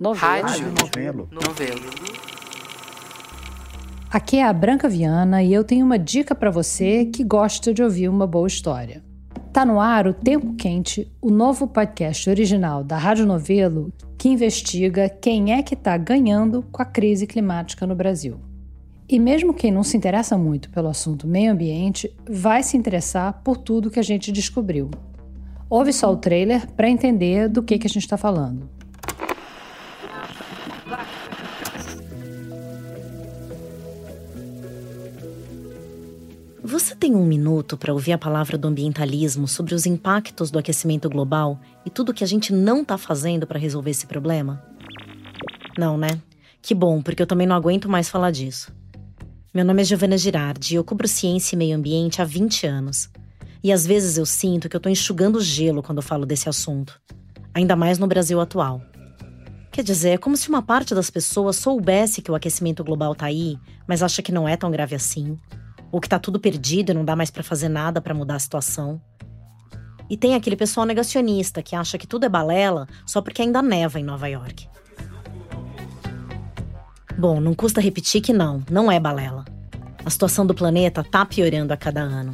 Novelo. Rádio. Novelo. Novelo. Aqui é a Branca Viana e eu tenho uma dica para você que gosta de ouvir uma boa história. Tá no ar o Tempo Quente, o novo podcast original da Rádio Novelo que investiga quem é que está ganhando com a crise climática no Brasil. E mesmo quem não se interessa muito pelo assunto meio ambiente, vai se interessar por tudo que a gente descobriu. Ouve só o trailer para entender do que, que a gente está falando. Você tem um minuto para ouvir a palavra do ambientalismo sobre os impactos do aquecimento global e tudo que a gente não está fazendo para resolver esse problema? Não, né? Que bom, porque eu também não aguento mais falar disso. Meu nome é Giovana Girardi e eu cubro ciência e meio ambiente há 20 anos. E às vezes eu sinto que eu estou enxugando gelo quando falo desse assunto. Ainda mais no Brasil atual. Quer dizer, é como se uma parte das pessoas soubesse que o aquecimento global está aí, mas acha que não é tão grave assim. Ou que está tudo perdido e não dá mais para fazer nada para mudar a situação. E tem aquele pessoal negacionista que acha que tudo é balela só porque ainda neva em Nova York. Bom, não custa repetir que não, não é balela. A situação do planeta tá piorando a cada ano.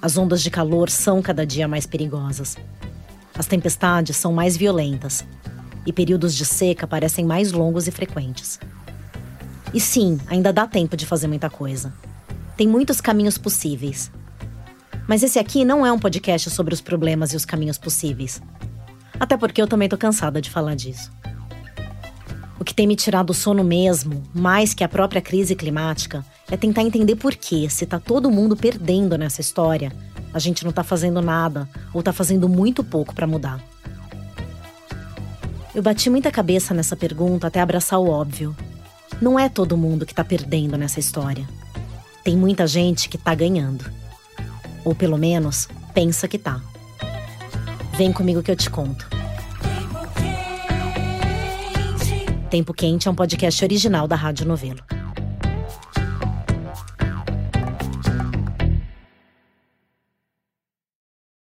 As ondas de calor são cada dia mais perigosas. As tempestades são mais violentas. E períodos de seca parecem mais longos e frequentes. E sim, ainda dá tempo de fazer muita coisa. Tem muitos caminhos possíveis. Mas esse aqui não é um podcast sobre os problemas e os caminhos possíveis. Até porque eu também tô cansada de falar disso. O que tem me tirado o sono mesmo, mais que a própria crise climática, é tentar entender por que, se tá todo mundo perdendo nessa história, a gente não tá fazendo nada ou tá fazendo muito pouco para mudar. Eu bati muita cabeça nessa pergunta até abraçar o óbvio. Não é todo mundo que tá perdendo nessa história. Tem muita gente que tá ganhando. Ou pelo menos, pensa que tá. Vem comigo que eu te conto. Tempo Quente é um podcast original da Rádio Novelo.